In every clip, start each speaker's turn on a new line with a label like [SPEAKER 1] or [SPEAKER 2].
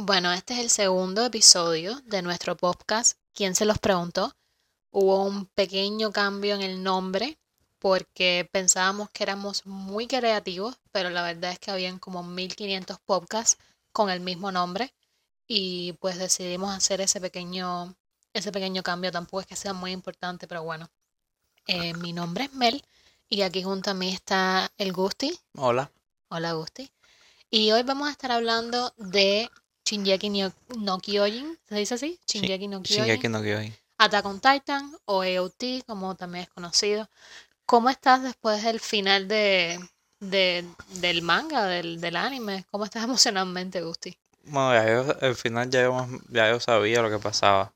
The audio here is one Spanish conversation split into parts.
[SPEAKER 1] Bueno, este es el segundo episodio de nuestro podcast. ¿Quién se los preguntó? Hubo un pequeño cambio en el nombre porque pensábamos que éramos muy creativos, pero la verdad es que habían como 1500 podcasts con el mismo nombre y pues decidimos hacer ese pequeño ese pequeño cambio. Tampoco es que sea muy importante, pero bueno. Eh, mi nombre es Mel y aquí junto a mí está el Gusti.
[SPEAKER 2] Hola.
[SPEAKER 1] Hola Gusti. Y hoy vamos a estar hablando de Shinjeki no, Kyojin, ¿se dice así? Shinjeki no Kyojin.
[SPEAKER 2] Shingeki no Kyojin.
[SPEAKER 1] Attack on Titan o EOT, como también es conocido. ¿Cómo estás después del final de, de- del manga, del, del anime? ¿Cómo estás emocionalmente, Gusti?
[SPEAKER 2] Bueno, ya yo, al final ya yo, ya yo sabía lo que pasaba.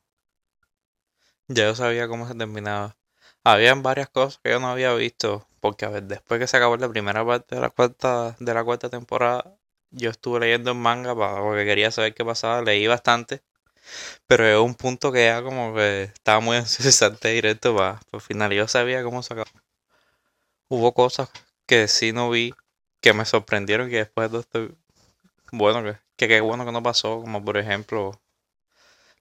[SPEAKER 2] Ya yo sabía cómo se terminaba. Habían varias cosas que yo no había visto, porque a ver, después que se acabó la primera parte de la cuarta, de la cuarta temporada, yo estuve leyendo el manga porque quería saber qué pasaba, leí bastante, pero llegó un punto que ya como que estaba muy salté directo para, el final. Yo sabía cómo se acabó. Hubo cosas que sí no vi, que me sorprendieron, que después de todo esto bueno, que, que qué bueno que no pasó, como por ejemplo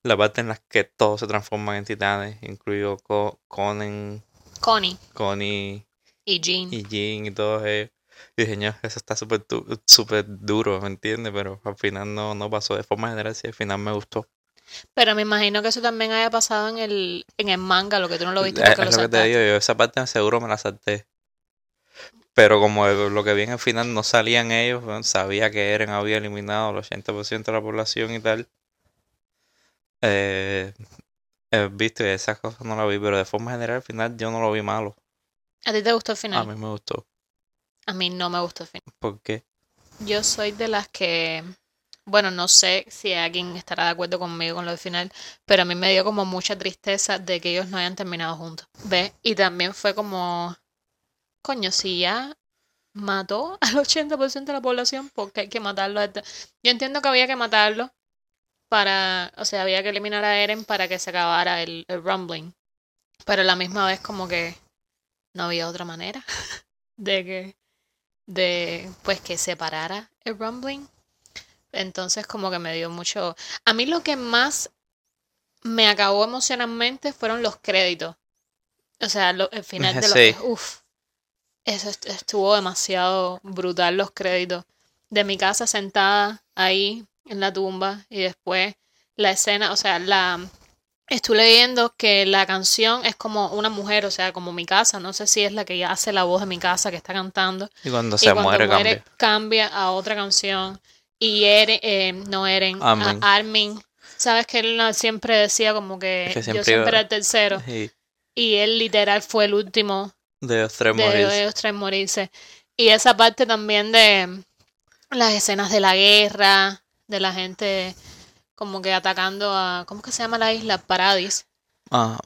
[SPEAKER 2] la parte en la que todos se transforman en titanes, incluido Co- Conan,
[SPEAKER 1] Connie
[SPEAKER 2] Connie
[SPEAKER 1] y Jean.
[SPEAKER 2] y Jin y todos ellos. Y dije, "Ño, eso está súper súper duro, ¿me entiendes? Pero al final no, no pasó. De forma general, sí, al final me gustó.
[SPEAKER 1] Pero me imagino que eso también haya pasado en el, en el manga, lo que tú no lo viste
[SPEAKER 2] Es,
[SPEAKER 1] porque
[SPEAKER 2] es
[SPEAKER 1] lo
[SPEAKER 2] lo que te
[SPEAKER 1] saltaste.
[SPEAKER 2] digo, yo esa parte seguro me la salté. Pero como lo que vi en el final no salían ellos, sabía que Eren había eliminado el 80% de la población y tal. Eh, eh, visto, y esas cosas no las vi, pero de forma general al final yo no lo vi malo.
[SPEAKER 1] ¿A ti te gustó el
[SPEAKER 2] A
[SPEAKER 1] final?
[SPEAKER 2] mí me gustó.
[SPEAKER 1] A mí no me gustó el final.
[SPEAKER 2] ¿Por qué?
[SPEAKER 1] Yo soy de las que, bueno, no sé si alguien estará de acuerdo conmigo con lo del final, pero a mí me dio como mucha tristeza de que ellos no hayan terminado juntos. ¿Ves? Y también fue como, coño, si ya mató al 80% de la población, ¿por qué hay que matarlo? Yo entiendo que había que matarlo para, o sea, había que eliminar a Eren para que se acabara el, el rumbling, pero a la misma vez como que no había otra manera de que de pues que separara el rumbling. Entonces como que me dio mucho... A mí lo que más me acabó emocionalmente fueron los créditos. O sea, lo- el final de los...
[SPEAKER 2] Sí.
[SPEAKER 1] Uf, eso est- estuvo demasiado brutal los créditos. De mi casa sentada ahí en la tumba y después la escena, o sea, la... Estuve leyendo que la canción es como una mujer, o sea, como mi casa. No sé si es la que ya hace la voz de mi casa que está cantando.
[SPEAKER 2] Y cuando
[SPEAKER 1] Y
[SPEAKER 2] se
[SPEAKER 1] cuando
[SPEAKER 2] muere,
[SPEAKER 1] muere,
[SPEAKER 2] cambia.
[SPEAKER 1] cambia a otra canción. Y Eren, eh, no Eren, a
[SPEAKER 2] Armin.
[SPEAKER 1] Sabes que él siempre decía como que,
[SPEAKER 2] Que
[SPEAKER 1] yo
[SPEAKER 2] siempre
[SPEAKER 1] siempre
[SPEAKER 2] iba-
[SPEAKER 1] era el tercero.
[SPEAKER 2] Y
[SPEAKER 1] Y él literal fue el último
[SPEAKER 2] de los tres
[SPEAKER 1] de
[SPEAKER 2] morirse.
[SPEAKER 1] ellos tres morirse. Y esa parte también de las escenas de la guerra, de la gente como que atacando a, ¿cómo que se llama la isla? Paradis.
[SPEAKER 2] Ah,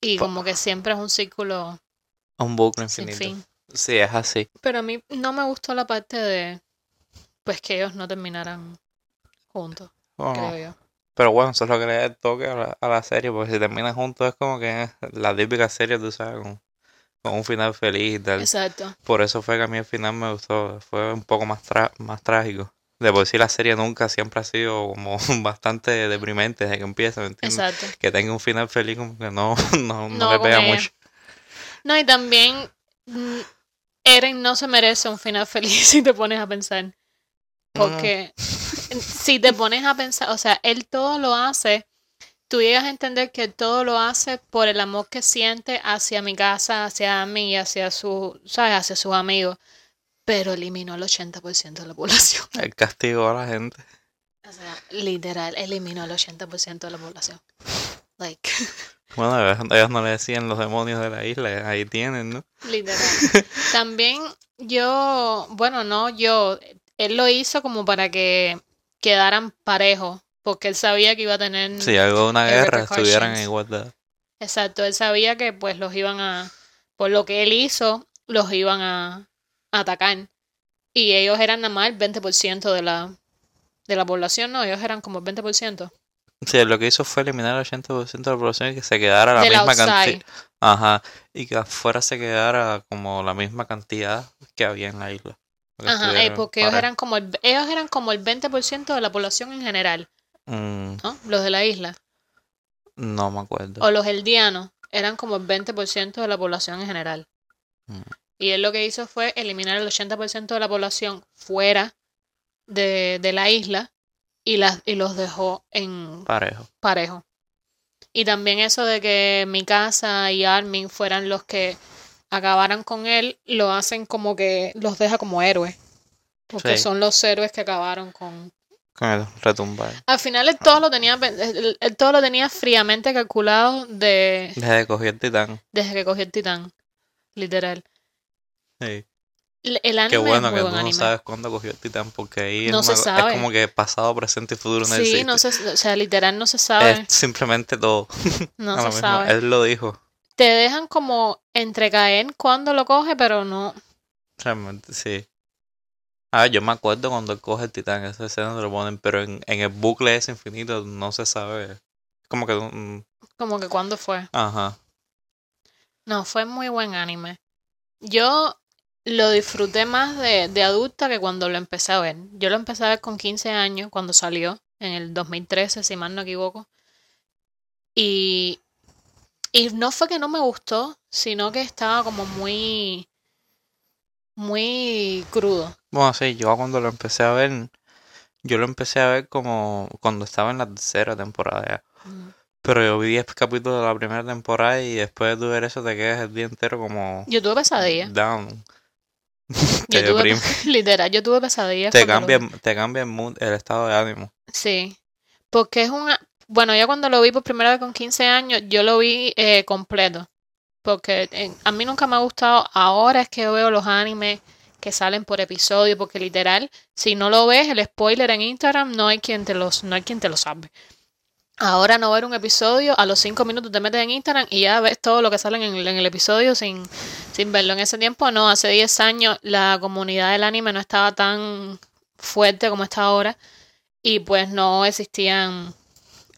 [SPEAKER 1] Y
[SPEAKER 2] Pa-
[SPEAKER 1] como que siempre es un círculo
[SPEAKER 2] un bucle
[SPEAKER 1] sin
[SPEAKER 2] infinito.
[SPEAKER 1] fin.
[SPEAKER 2] Sí, es así.
[SPEAKER 1] Pero a mí no me gustó la parte de, pues que ellos no terminaran juntos,
[SPEAKER 2] Oh,
[SPEAKER 1] creo yo.
[SPEAKER 2] Pero bueno, eso es lo que le da el toque a la, a la serie, porque si terminan juntos es como que es la típica serie, tú sabes, con, con un final feliz y tal.
[SPEAKER 1] Exacto.
[SPEAKER 2] Por eso fue que a mí el final me gustó, fue un poco más, más trágico. De por sí la serie nunca siempre ha sido como bastante deprimente desde que empieza, ¿me entiendes?
[SPEAKER 1] Exacto.
[SPEAKER 2] Que tenga un final feliz como que no, no, no
[SPEAKER 1] No
[SPEAKER 2] le pega mucho.
[SPEAKER 1] No, y también mm, Eren no se merece un final feliz si te pones a pensar. Porque si te pones a pensar, o sea, él todo lo hace, tú llegas a entender que todo lo hace por el amor que siente hacia mi casa, hacia mí y hacia su, ¿sabes? Hacia sus amigos. Pero eliminó el 80% de la población.
[SPEAKER 2] El castigo a la gente.
[SPEAKER 1] O sea, literal, eliminó el 80% de la población. Like,
[SPEAKER 2] Bueno, ellos, ellos no le decían los demonios de la isla, ahí tienen, ¿no?
[SPEAKER 1] literal. También yo, bueno, no, yo, él lo hizo como para que quedaran parejos, porque él sabía que iba a tener,
[SPEAKER 2] Si algo de una guerra estuvieran en igualdad.
[SPEAKER 1] exacto, él sabía que pues los iban a, por lo que él hizo, los iban a atacar. Y ellos eran nada más el 20% de la, de la población, ¿no? Ellos eran como el 20%.
[SPEAKER 2] Sí, lo que hizo fue eliminar el 80% de la población y que se quedara la
[SPEAKER 1] Del
[SPEAKER 2] misma cantidad. Ajá. Y que afuera se quedara como la misma cantidad que había en la isla.
[SPEAKER 1] Ajá, eh, porque ellos eran como el, ellos eran como el 20% de la población en general,
[SPEAKER 2] Mm,
[SPEAKER 1] ¿no? Los de la isla.
[SPEAKER 2] no me acuerdo.
[SPEAKER 1] O los eldianos eran como el 20% de la población en general.
[SPEAKER 2] Mm.
[SPEAKER 1] Y él lo que hizo fue eliminar el 80% de la población fuera de, de la isla y, las, y los dejó en
[SPEAKER 2] Parejo.
[SPEAKER 1] parejo. Y también eso de que Mikasa y Armin fueran los que acabaran con él, lo hacen como que los deja como héroes. Porque
[SPEAKER 2] Sí.
[SPEAKER 1] son los héroes que acabaron con...
[SPEAKER 2] Con el retumbar.
[SPEAKER 1] Al final él todo lo tenía, pen- él- él todo lo tenía fríamente calculado de,
[SPEAKER 2] Desde que cogió el titán.
[SPEAKER 1] desde que cogió el titán. Literal.
[SPEAKER 2] Sí.
[SPEAKER 1] El, anime
[SPEAKER 2] Qué bueno
[SPEAKER 1] es
[SPEAKER 2] que tú no sabes cuándo cogió el titán, porque ahí es,
[SPEAKER 1] No se
[SPEAKER 2] una- es
[SPEAKER 1] sabe.
[SPEAKER 2] como que pasado, presente y futuro no
[SPEAKER 1] Sí,
[SPEAKER 2] existe.
[SPEAKER 1] no se, o sea, literal no se sabe,
[SPEAKER 2] Es simplemente todo.
[SPEAKER 1] no se
[SPEAKER 2] mismo.
[SPEAKER 1] sabe.
[SPEAKER 2] Él lo dijo.
[SPEAKER 1] Te dejan como entrecaer cuando lo coge, pero no.
[SPEAKER 2] Realmente, sí. Ah, yo me acuerdo cuando él coge el titán, esa escena se lo ponen, pero en, en el bucle ese infinito no se sabe. Como que... mm,
[SPEAKER 1] Como que cuando fue.
[SPEAKER 2] Ajá.
[SPEAKER 1] No, fue muy buen anime. Yo lo disfruté más de, de adulta que cuando lo empecé a ver. Yo lo empecé a ver con 15 años, cuando salió, en el 2013, si mal no equivoco. Y, y no fue que no me gustó, sino que estaba como muy, muy crudo.
[SPEAKER 2] Bueno, sí, yo cuando lo empecé a ver, yo lo empecé a ver como cuando estaba en la tercera temporada ya.
[SPEAKER 1] Mm.
[SPEAKER 2] Pero yo vi 10 capítulos de la primera temporada y después de ver eso te quedas el día entero como
[SPEAKER 1] Yo tuve pesadillas.
[SPEAKER 2] down.
[SPEAKER 1] Yo tuve, literal, yo tuve pesadillas.
[SPEAKER 2] Te
[SPEAKER 1] lo
[SPEAKER 2] cambia, te cambia el mood, el estado de ánimo.
[SPEAKER 1] Sí, porque es una... Bueno, yo cuando lo vi por primera vez con 15 años, yo lo vi eh, completo. Porque eh, a mí nunca me ha gustado. Ahora es que yo veo los animes que salen por episodio, porque literal, si no lo ves, el spoiler en Instagram, no hay quien te los, no hay quien te lo sabe. Ahora no ver un episodio, a los 5 minutos te metes en Instagram y ya ves todo lo que sale en el, en el episodio sin, sin verlo. En ese tiempo no, hace 10 años la comunidad del anime no estaba tan fuerte como está ahora y pues no existían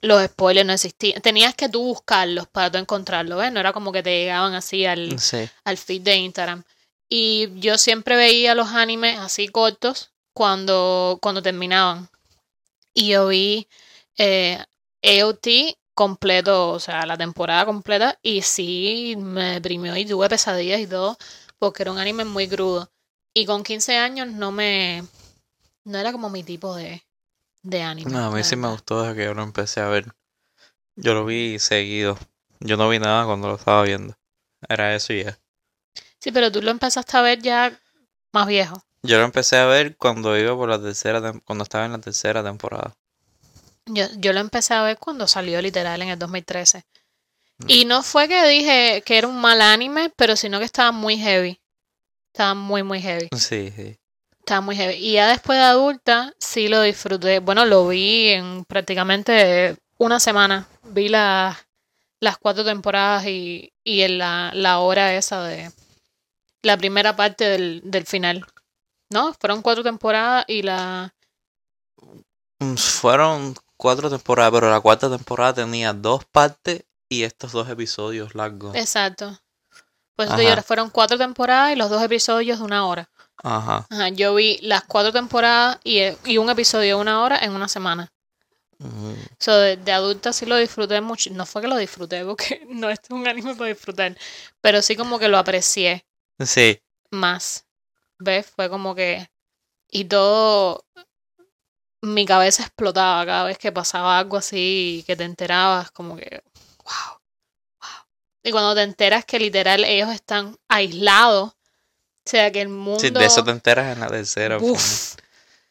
[SPEAKER 1] los spoilers, no existían. Tenías que tú buscarlos para tú encontrarlos, ¿ves? No era como que te llegaban así al,
[SPEAKER 2] Sí.
[SPEAKER 1] al feed de Instagram. Y yo siempre veía los animes así cortos cuando, cuando terminaban. Y yo vi eh, AOT completo, o sea, la temporada completa, y sí me deprimió y tuve pesadillas y todo, porque era un anime muy crudo. Y con 15 años no me... no era como mi tipo de, de anime.
[SPEAKER 2] No, a mí sí me gustó desde que yo lo empecé a ver. Yo lo vi seguido. Yo no vi nada cuando lo estaba viendo. Era eso y ya.
[SPEAKER 1] Sí, pero tú lo empezaste a ver ya más viejo.
[SPEAKER 2] Yo lo empecé a ver cuando iba por la tercera, cuando estaba en la tercera temporada.
[SPEAKER 1] Yo, yo lo empecé a ver cuando salió literal en el 2013. Y no fue que dije que era un mal anime, pero sino que estaba muy heavy. Estaba muy, muy heavy.
[SPEAKER 2] Sí, sí.
[SPEAKER 1] Estaba muy heavy. Y ya después de adulta, sí lo disfruté. Bueno, lo vi en prácticamente una semana. Vi la- las cuatro temporadas y, y en la, la hora esa de la primera parte del, del final. ¿No? Fueron cuatro temporadas y la...
[SPEAKER 2] Mm, Fueron cuatro temporadas, pero la cuarta temporada tenía dos partes y estos dos episodios largos.
[SPEAKER 1] Exacto. Pues te digo, fueron cuatro temporadas y los dos episodios de una hora.
[SPEAKER 2] Ajá.
[SPEAKER 1] Ajá, yo vi las cuatro temporadas y, y un episodio de una hora en una semana.
[SPEAKER 2] Mm,
[SPEAKER 1] So, de, de adulta sí lo disfruté mucho. No fue que lo disfruté, porque no este es un anime para disfrutar. Pero sí como que lo aprecié
[SPEAKER 2] Sí.
[SPEAKER 1] más. ¿Ves? Fue como que. Y todo. Mi cabeza explotaba cada vez que pasaba algo así que te enterabas, como que. ¡Wow! ¡Wow! Y cuando te enteras que literal ellos están aislados. O sea, que el mundo.
[SPEAKER 2] Sí, de eso te enteras en la tercera. pues,
[SPEAKER 1] Uf,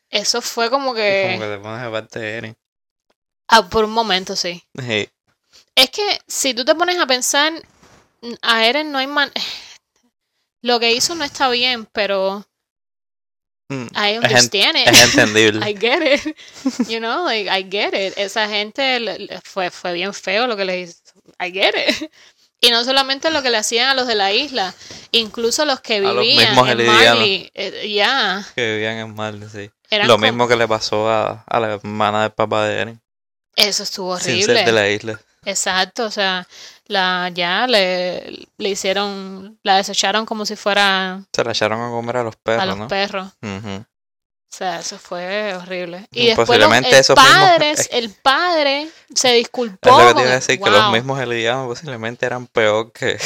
[SPEAKER 1] eso fue como
[SPEAKER 2] y
[SPEAKER 1] que.
[SPEAKER 2] Como que te pones de parte de Eren.
[SPEAKER 1] ah, por un momento, sí.
[SPEAKER 2] Sí.
[SPEAKER 1] Es que si tú te pones a pensar, a Eren no hay man... Lo que hizo no está bien, pero
[SPEAKER 2] Mm,
[SPEAKER 1] I
[SPEAKER 2] Es,
[SPEAKER 1] understand it.
[SPEAKER 2] es entendible.
[SPEAKER 1] I get it. You know, like, I get it. Esa gente fue, fue bien feo lo que le hizo. I get it. Y no solamente lo que le hacían a los de la isla, incluso los que
[SPEAKER 2] los
[SPEAKER 1] vivían
[SPEAKER 2] mismos
[SPEAKER 1] en. Marley. eh, Ya.
[SPEAKER 2] Que vivían en Marley, sí.
[SPEAKER 1] eran
[SPEAKER 2] Lo mismo que le pasó a, a la hermana del papá de Eren.
[SPEAKER 1] Eso estuvo
[SPEAKER 2] Sin ser de
[SPEAKER 1] horrible.
[SPEAKER 2] la isla.
[SPEAKER 1] Exacto, o sea, la ya le, le hicieron, la desecharon como si fuera
[SPEAKER 2] Se la echaron a comer a los perros,
[SPEAKER 1] a los
[SPEAKER 2] ¿no?
[SPEAKER 1] perros.
[SPEAKER 2] Ujú.
[SPEAKER 1] O sea, eso fue horrible.
[SPEAKER 2] Y
[SPEAKER 1] Y después los-
[SPEAKER 2] posiblemente
[SPEAKER 1] el
[SPEAKER 2] esos mismos-
[SPEAKER 1] el padre se disculpó.
[SPEAKER 2] Es lo que te iba a decir, que los
[SPEAKER 1] wow.
[SPEAKER 2] mismos elianos posiblemente eran peor que,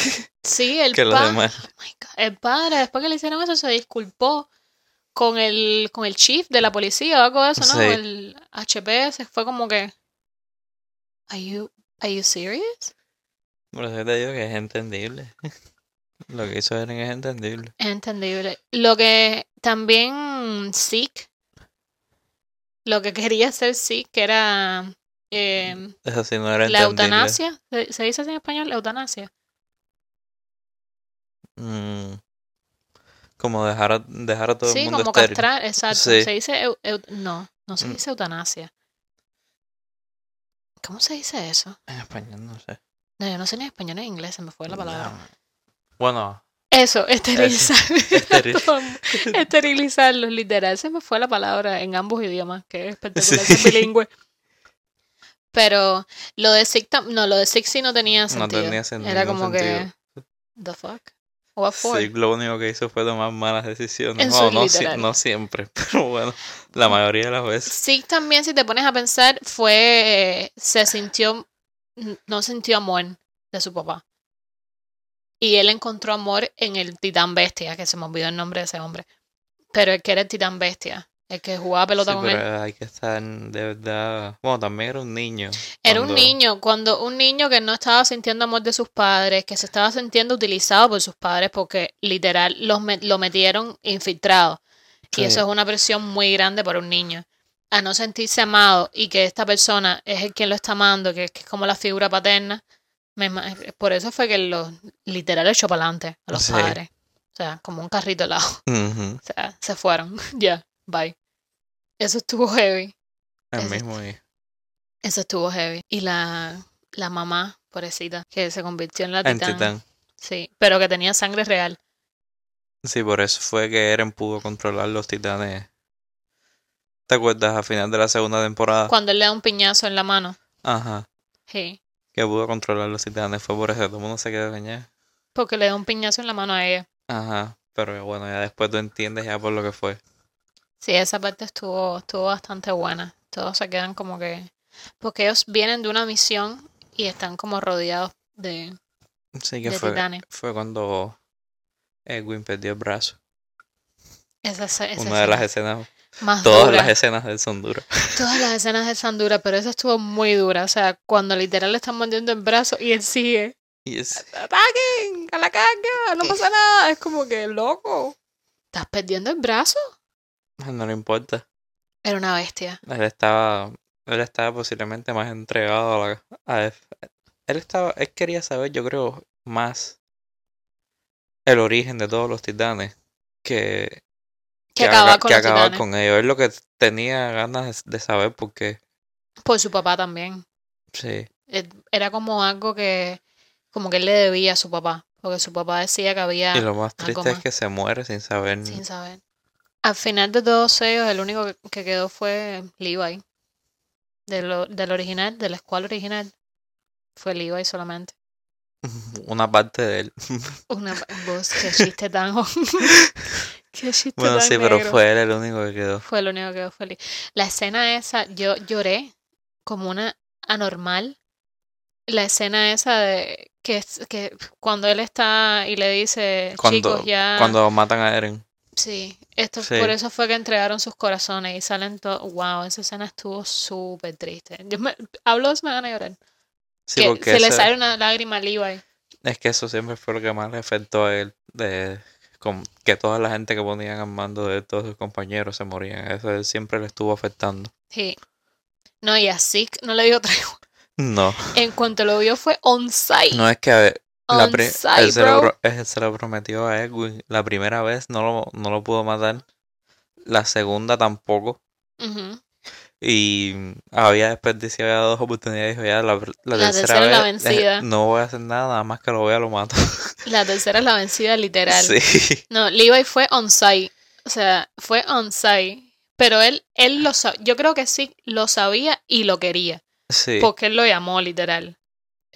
[SPEAKER 1] Sí, el
[SPEAKER 2] que los demás.
[SPEAKER 1] Oh my God. El padre, después que le hicieron eso, se disculpó con el, con el chief de la policía o algo de eso, ¿no?
[SPEAKER 2] Sí.
[SPEAKER 1] El HPS. Fue como que. Are you, are you serious?
[SPEAKER 2] Por eso te digo que es entendible. Lo que hizo Eren es entendible.
[SPEAKER 1] Es entendible. Lo que también Zeke, lo que quería hacer Zeke, que era eh,
[SPEAKER 2] Eso sí no era
[SPEAKER 1] la eutanasia. ¿Se, se dice así en español? Eutanasia.
[SPEAKER 2] Mm. Como dejar a, dejar a todo el
[SPEAKER 1] Sí,
[SPEAKER 2] mundo
[SPEAKER 1] como
[SPEAKER 2] estéril.
[SPEAKER 1] castrar, exacto.
[SPEAKER 2] Sí.
[SPEAKER 1] Se dice. eu- eu- no, no se
[SPEAKER 2] Mm.
[SPEAKER 1] dice eutanasia. ¿Cómo se dice eso?
[SPEAKER 2] En español no sé.
[SPEAKER 1] No, yo no sé ni español ni en inglés, se me fue la palabra.
[SPEAKER 2] No. Bueno,
[SPEAKER 1] Eso, esterilizar.
[SPEAKER 2] Esteril-
[SPEAKER 1] Esterilizarlos, literal. Se me fue la palabra en ambos idiomas, que es espectacular
[SPEAKER 2] Sí.
[SPEAKER 1] ser bilingüe. Pero lo de tam- no, lo de no tenía
[SPEAKER 2] No
[SPEAKER 1] sentido.
[SPEAKER 2] tenía sen-
[SPEAKER 1] Era como que,
[SPEAKER 2] sentido.
[SPEAKER 1] the fuck? What for?
[SPEAKER 2] sí, lo único que hizo fue tomar malas decisiones. No, no, si-
[SPEAKER 1] literal.
[SPEAKER 2] no siempre, pero bueno, la mayoría de las veces.
[SPEAKER 1] Zeke también, si te pones a pensar, fue, se sintió, no sintió amor de su papá. Y él encontró amor en el titán bestia, que se me olvidó el nombre de ese hombre. Pero el que era el titán bestia, el que jugaba pelota
[SPEAKER 2] Sí,
[SPEAKER 1] con él.
[SPEAKER 2] pero hay que estar de verdad. Bueno, también era un niño.
[SPEAKER 1] Era un niño, cuando un niño que no estaba sintiendo amor de sus padres, que se estaba sintiendo utilizado por sus padres porque literal los met- lo metieron infiltrado. Y eso es una presión muy grande para un niño. A no sentirse amado y que esta persona es el quien lo está amando, que, que es como la figura paterna. me por eso fue que lo literal echó para adelante a los
[SPEAKER 2] Sí.
[SPEAKER 1] padres. O sea, como un carrito helado.
[SPEAKER 2] Ujú,
[SPEAKER 1] O sea, se fueron. Ya, bye. Eso estuvo heavy.
[SPEAKER 2] El
[SPEAKER 1] Eso
[SPEAKER 2] mismo y-
[SPEAKER 1] Eso estuvo heavy. Y la, la mamá, pobrecita, que se convirtió en la
[SPEAKER 2] en
[SPEAKER 1] titán.
[SPEAKER 2] Titán.
[SPEAKER 1] Sí, pero que tenía sangre real.
[SPEAKER 2] Sí, por eso fue que Eren pudo controlar los titanes. ¿Te acuerdas? A final de la segunda temporada.
[SPEAKER 1] Cuando él le da un piñazo en la mano.
[SPEAKER 2] Ajá.
[SPEAKER 1] Sí.
[SPEAKER 2] Que pudo controlar los titanes. Fue por eso todo el mundo se quedó cañado.
[SPEAKER 1] Porque le da un piñazo en la mano a ella.
[SPEAKER 2] Ajá. Pero bueno, ya después tú entiendes ya por lo que fue.
[SPEAKER 1] Sí, esa parte estuvo, estuvo bastante buena. Todos se quedan como que. Porque ellos vienen de una misión y están como rodeados de,
[SPEAKER 2] Sí, que
[SPEAKER 1] de
[SPEAKER 2] fue,
[SPEAKER 1] titanes.
[SPEAKER 2] fue cuando Edwin perdió el brazo.
[SPEAKER 1] Esa, esa, esa
[SPEAKER 2] Una de las
[SPEAKER 1] escena
[SPEAKER 2] escenas,
[SPEAKER 1] más
[SPEAKER 2] todas
[SPEAKER 1] dura.
[SPEAKER 2] las escenas de son duras.
[SPEAKER 1] Todas las escenas de Sandura, pero esa estuvo muy dura. O sea, cuando literal le están mordiendo el brazo y él sigue.
[SPEAKER 2] Y es,
[SPEAKER 1] ¡Ataquen! ¡A la carga! ¡No pasa nada! Es como que, loco. ¿Estás perdiendo el brazo?
[SPEAKER 2] no le importa.
[SPEAKER 1] Era una bestia.
[SPEAKER 2] Él estaba, él estaba posiblemente más entregado a la, a él. Él estaba, él quería saber, yo creo, más el origen de todos los titanes que,
[SPEAKER 1] Que acababa con
[SPEAKER 2] que con ellos. Es lo que tenía ganas de saber porque,
[SPEAKER 1] Por su papá también.
[SPEAKER 2] sí,
[SPEAKER 1] Era como algo que, como que él le debía a su papá. Porque su papá decía que había,
[SPEAKER 2] y lo más triste es que se muere sin saber.
[SPEAKER 1] sin saber. Al final de todos ellos, el único que, que quedó fue Levi. De lo- del original, de la escuela original. Fue Levi solamente.
[SPEAKER 2] Una parte de él.
[SPEAKER 1] Una voz, qué chiste tan... qué chiste
[SPEAKER 2] Bueno,
[SPEAKER 1] tan
[SPEAKER 2] sí, pero fue él el único que quedó.
[SPEAKER 1] Fue el único que quedó feliz. La escena esa, yo lloré como una anormal. La escena esa de que, es- que cuando él está y le dice,
[SPEAKER 2] Cuando,
[SPEAKER 1] chicos, ya...
[SPEAKER 2] cuando matan a Eren.
[SPEAKER 1] Sí, esto,
[SPEAKER 2] Sí.
[SPEAKER 1] por eso fue que entregaron sus corazones y salen todos... Wow, esa escena estuvo súper triste. Yo me, hablo de me van a llorar.
[SPEAKER 2] Sí,
[SPEAKER 1] que
[SPEAKER 2] porque
[SPEAKER 1] se le
[SPEAKER 2] ese-
[SPEAKER 1] sale una lágrima a Levi.
[SPEAKER 2] Es que eso siempre fue lo que más le afectó a él, de con- que toda la gente que ponían al mando de todos sus compañeros se morían. Eso él siempre le estuvo afectando.
[SPEAKER 1] Sí. No, y a Zeke no le dio otra.
[SPEAKER 2] No,
[SPEAKER 1] En cuanto lo vio fue on site.
[SPEAKER 2] no es que a ver, la él, se lo, él se lo prometió a Edwin. La primera vez no lo, no lo pudo matar, la segunda tampoco.
[SPEAKER 1] Ujú.
[SPEAKER 2] Y había desperdiciado dos oportunidades. Dijo ya la, la
[SPEAKER 1] La
[SPEAKER 2] tercera
[SPEAKER 1] tercera es la vencida.
[SPEAKER 2] no voy a hacer nada, nada más que lo vea lo mato.
[SPEAKER 1] La tercera es la vencida literal.
[SPEAKER 2] Sí,
[SPEAKER 1] No, Levi fue on site. O sea, fue on site. Pero él, él lo sabía. Yo creo que sí lo sabía y lo quería.
[SPEAKER 2] sí.
[SPEAKER 1] Porque él lo llamó literal.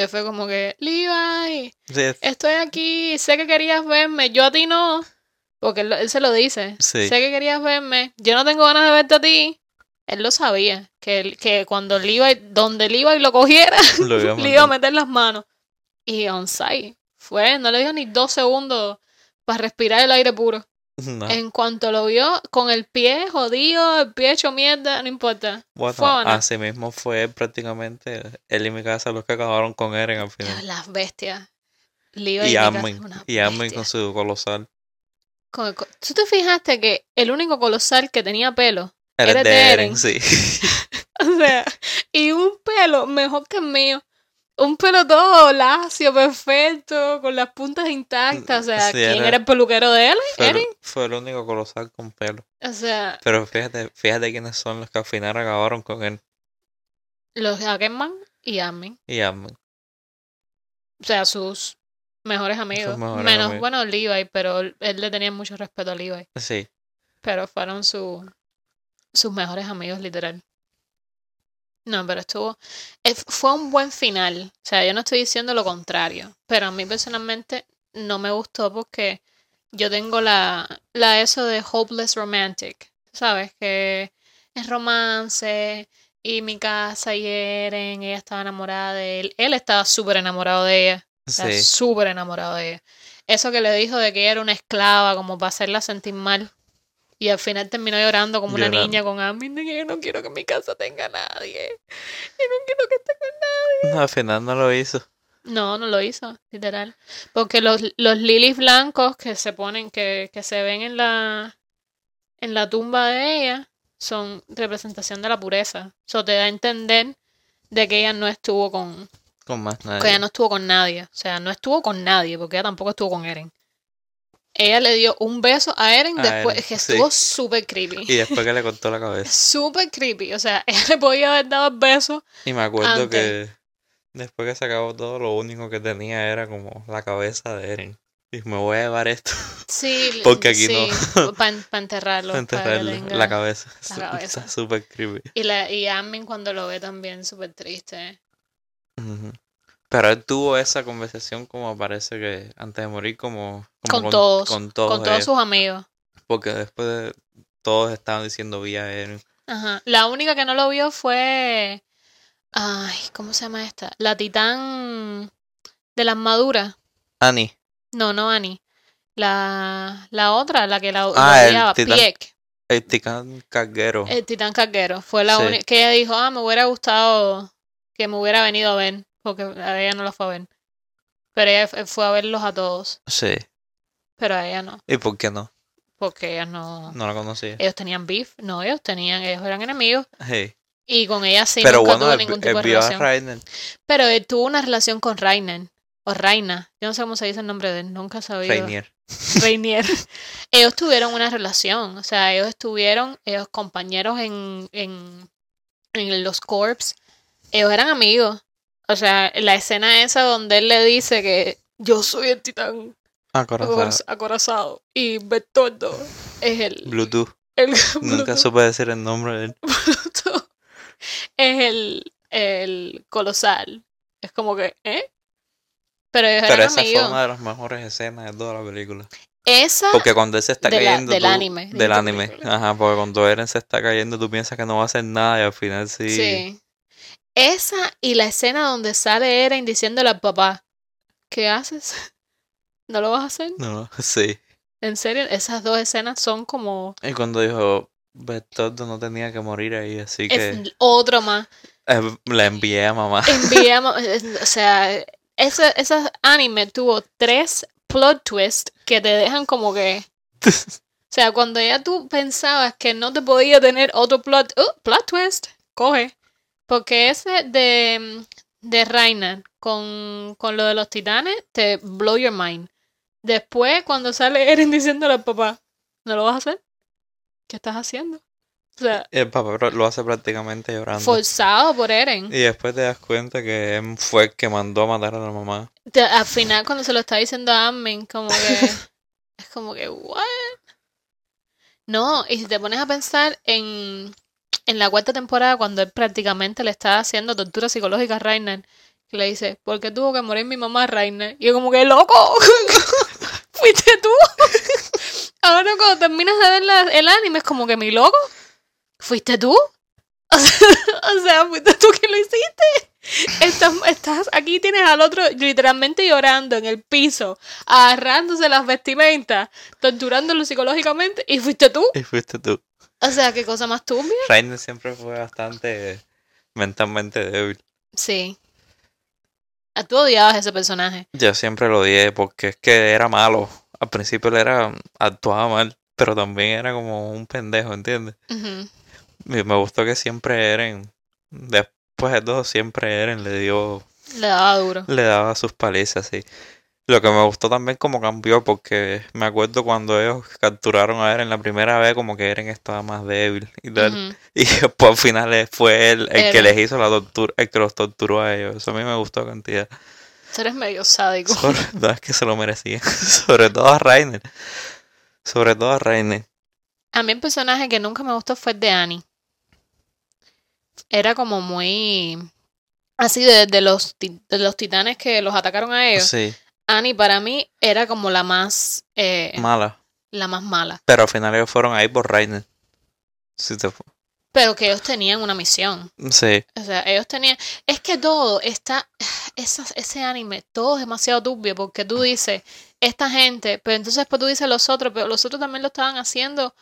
[SPEAKER 1] Fue como que, Levi,
[SPEAKER 2] Sí,
[SPEAKER 1] estoy aquí, sé que querías verme, yo a ti no. Porque él, él se lo dice.
[SPEAKER 2] Sí.
[SPEAKER 1] Sé que querías verme, yo no tengo ganas de verte a ti. Él lo sabía, que, él- que cuando Levi, donde Levi lo cogiera,
[SPEAKER 2] lo iba a
[SPEAKER 1] le iba a meter las manos. Y on-site, fue, no le dio ni dos segundos para respirar el aire puro.
[SPEAKER 2] No.
[SPEAKER 1] En cuanto lo vio con el pie jodido, el pie hecho mierda, no importa.
[SPEAKER 2] Bueno, así mismo fue prácticamente él y mi casa los que acabaron con Eren al final.
[SPEAKER 1] Las bestias. Levi
[SPEAKER 2] Y
[SPEAKER 1] Mika
[SPEAKER 2] Armin, y Armin con su colosal.
[SPEAKER 1] Con co- ¿Tú te fijaste que el único colosal que tenía pelo?
[SPEAKER 2] Eres de
[SPEAKER 1] de
[SPEAKER 2] Eren,
[SPEAKER 1] Eren.
[SPEAKER 2] sí.
[SPEAKER 1] O sea, y un pelo mejor que el mío. Un pelo todo lacio, perfecto, con las puntas intactas. O sea,
[SPEAKER 2] Sí,
[SPEAKER 1] ¿quién
[SPEAKER 2] era-
[SPEAKER 1] era el peluquero de él?
[SPEAKER 2] Fue,
[SPEAKER 1] Eren.
[SPEAKER 2] fue el único colosal con pelo.
[SPEAKER 1] O sea,
[SPEAKER 2] Pero fíjate, fíjate quiénes son los que al final acabaron con él
[SPEAKER 1] los Ackerman y Armin.
[SPEAKER 2] y Armin.
[SPEAKER 1] O sea, sus mejores amigos.
[SPEAKER 2] mejores
[SPEAKER 1] Menos,
[SPEAKER 2] amigos.
[SPEAKER 1] bueno, Levi, pero él él le tenía mucho respeto a Levi.
[SPEAKER 2] Sí.
[SPEAKER 1] Pero fueron su, sus mejores amigos, literal. No, pero estuvo. Fue un buen final. O sea, yo no estoy diciendo lo contrario. Pero a mí personalmente no me gustó porque yo tengo la, la eso de hopeless romantic. ¿Sabes? Que es romance y mi casa y Eren, ella estaba enamorada de él. Él estaba súper enamorado de ella.
[SPEAKER 2] Sí.
[SPEAKER 1] súper enamorado de ella. Eso que le dijo de que ella era una esclava, como para hacerla sentir mal. Y al final terminó llorando como una niña con de que yo no quiero que mi casa tenga a nadie. Yo no quiero que esté con nadie.
[SPEAKER 2] No, al final no lo hizo.
[SPEAKER 1] No, no lo hizo, literal. Porque los, los lilies blancos que se ponen, que, que se ven en la, en la tumba de ella, son representación de la pureza. Eso te da a entender de que ella no estuvo con,
[SPEAKER 2] Con más nadie.
[SPEAKER 1] que ella no estuvo con nadie. O sea, no estuvo con nadie, porque ella tampoco estuvo con Eren. Ella le dio un beso a Eren
[SPEAKER 2] A
[SPEAKER 1] después,
[SPEAKER 2] Eren,
[SPEAKER 1] que estuvo súper creepy.
[SPEAKER 2] Y después que le cortó la cabeza.
[SPEAKER 1] Súper creepy. O sea, ella le podía haber dado el beso.
[SPEAKER 2] Y me acuerdo
[SPEAKER 1] Antes.
[SPEAKER 2] que después que se acabó todo, lo único que tenía era como la cabeza de Eren. Y me voy a llevar esto
[SPEAKER 1] Sí,
[SPEAKER 2] Porque aquí
[SPEAKER 1] sí,
[SPEAKER 2] no.
[SPEAKER 1] Para enterrarlo.
[SPEAKER 2] para
[SPEAKER 1] tenga-
[SPEAKER 2] la cabeza.
[SPEAKER 1] la cabeza.
[SPEAKER 2] Está súper creepy.
[SPEAKER 1] Y, la, y Armin cuando lo ve también súper triste.
[SPEAKER 2] Pero él tuvo esa conversación como parece que antes de morir como, como
[SPEAKER 1] Con todos,
[SPEAKER 2] con todos,
[SPEAKER 1] con todos
[SPEAKER 2] ellos.
[SPEAKER 1] sus amigos.
[SPEAKER 2] porque después de todos estaban diciendo vía Eren.
[SPEAKER 1] Ajá. La única que no lo vio fue. Ay, ¿cómo se llama esta? La titán de la armadura.
[SPEAKER 2] Annie.
[SPEAKER 1] No, no Annie. La, la otra, la que la
[SPEAKER 2] Ah, el
[SPEAKER 1] odiaba,
[SPEAKER 2] titán.
[SPEAKER 1] Pieck,
[SPEAKER 2] El titán carguero.
[SPEAKER 1] el titán carguero. Fue la
[SPEAKER 2] Sí.
[SPEAKER 1] única que ella dijo, ah, me hubiera gustado que me hubiera venido a ver, porque a ella no la fue a ver. Pero ella fue a verlos a todos,
[SPEAKER 2] Sí.
[SPEAKER 1] pero a ella no,
[SPEAKER 2] ¿Y por qué no?
[SPEAKER 1] porque ella no...
[SPEAKER 2] No la conocía.
[SPEAKER 1] Ellos tenían beef, no, ellos tenían, ellos eran enemigos,
[SPEAKER 2] Hey.
[SPEAKER 1] y con ella sí
[SPEAKER 2] Pero
[SPEAKER 1] nunca
[SPEAKER 2] bueno,
[SPEAKER 1] tuvo
[SPEAKER 2] él,
[SPEAKER 1] ningún tipo de
[SPEAKER 2] vio a
[SPEAKER 1] relación.
[SPEAKER 2] Rainer.
[SPEAKER 1] Pero él tuvo una relación con Rainer, o Reina, yo no sé cómo se dice el nombre de él, nunca he sabido.
[SPEAKER 2] Rainier.
[SPEAKER 1] Rainier. ellos tuvieron una relación, o sea, ellos estuvieron, ellos compañeros en, en, en los corps, ellos eran amigos. O sea, la escena esa donde él le dice que yo soy el titán
[SPEAKER 2] Ah, corazón.
[SPEAKER 1] acoraz- acorazado y Bertoldo es el,
[SPEAKER 2] Bluetooth.
[SPEAKER 1] el
[SPEAKER 2] Nunca
[SPEAKER 1] Bluetooth,
[SPEAKER 2] supe decir el nombre de él.
[SPEAKER 1] es el, el colosal. Es como que, ¿eh? Pero ellos
[SPEAKER 2] Pero
[SPEAKER 1] eran
[SPEAKER 2] esa fue
[SPEAKER 1] amigos.
[SPEAKER 2] una de las mejores escenas de toda la película.
[SPEAKER 1] Esa
[SPEAKER 2] Porque cuando él se está
[SPEAKER 1] de la-
[SPEAKER 2] cayendo.
[SPEAKER 1] del
[SPEAKER 2] tú-
[SPEAKER 1] anime, de
[SPEAKER 2] Del anime.
[SPEAKER 1] película.
[SPEAKER 2] Ajá, porque cuando Eren se está cayendo, tú piensas que no va a hacer nada y al final sí.
[SPEAKER 1] Sí. Esa y la escena donde sale Eren diciéndole al papá, ¿qué haces? ¿No lo vas a hacer?
[SPEAKER 2] No, sí.
[SPEAKER 1] En serio, esas dos escenas son como...
[SPEAKER 2] Y cuando dijo. Bertoldo no tenía que morir ahí, así que
[SPEAKER 1] Es otro más.
[SPEAKER 2] eh, la envié a mamá.
[SPEAKER 1] Enviamos, o sea, ese, ese anime tuvo tres plot twists que te dejan como que... O sea, cuando ya tú pensabas que no te podía tener otro plot... ¡Oh, plot twist! Coge. Porque ese de, de Reiner con, con lo de los titanes te blow your mind. Después, cuando sale Eren diciéndole al papá, ¿no lo vas a hacer? ¿Qué estás haciendo? O sea,
[SPEAKER 2] El papá pro- lo hace prácticamente llorando.
[SPEAKER 1] forzado por Eren.
[SPEAKER 2] Y después te das cuenta que él fue el que mandó a matar a la mamá.
[SPEAKER 1] Te- al final cuando se lo está diciendo a Armin, como que es como que what? No, y si te pones a pensar en, en la cuarta temporada cuando él prácticamente le está haciendo tortura psicológica a Reiner, le dice, ¿por qué tuvo que morir mi mamá Rainer? Y yo como que, loco, fuiste tú. Ahora cuando terminas de ver el anime es como que, mi loco, fuiste tú. o sea, fuiste tú que lo hiciste. Estás, estás aquí, tienes al otro literalmente llorando en el piso, agarrándose las vestimentas, torturándolo psicológicamente, y fuiste tú.
[SPEAKER 2] Y fuiste tú.
[SPEAKER 1] O sea, qué cosa más turbia.
[SPEAKER 2] Rainer siempre fue bastante mentalmente débil.
[SPEAKER 1] Sí. Tú odiabas ese personaje.
[SPEAKER 2] Yo siempre lo odié porque es que era malo. Al principio él era, actuaba mal, pero también era como un pendejo, ¿entiendes? Y me gustó que siempre Eren, después de todo, siempre Eren le dio,
[SPEAKER 1] Le daba duro.
[SPEAKER 2] le daba sus palizas, sí. Lo que me gustó también como cambió, porque me acuerdo cuando ellos capturaron a Eren la primera vez, como que Eren estaba más débil y tal. Y después al final fue él el que les hizo la tortura, el que los torturó a ellos. Eso a mí me gustó cantidad.
[SPEAKER 1] Tú eres medio sádico.
[SPEAKER 2] Sobre todo es que se lo merecía. Sobre todo a Rainer. Sobre todo a Rainer.
[SPEAKER 1] A mí el personaje que nunca me gustó fue el de Annie. Era como muy... Así de, de los, de los titanes que los atacaron a ellos.
[SPEAKER 2] Sí,
[SPEAKER 1] Annie para mí era como la más... eh,
[SPEAKER 2] mala.
[SPEAKER 1] la más mala.
[SPEAKER 2] Pero al final ellos fueron ahí por Rainer. Sí, te
[SPEAKER 1] Pero que ellos tenían una misión.
[SPEAKER 2] sí.
[SPEAKER 1] O sea, ellos tenían... Es que todo está... esas- ese anime, todo es demasiado turbio porque tú dices, esta gente, pero entonces después tú dices los otros, pero los otros también lo estaban haciendo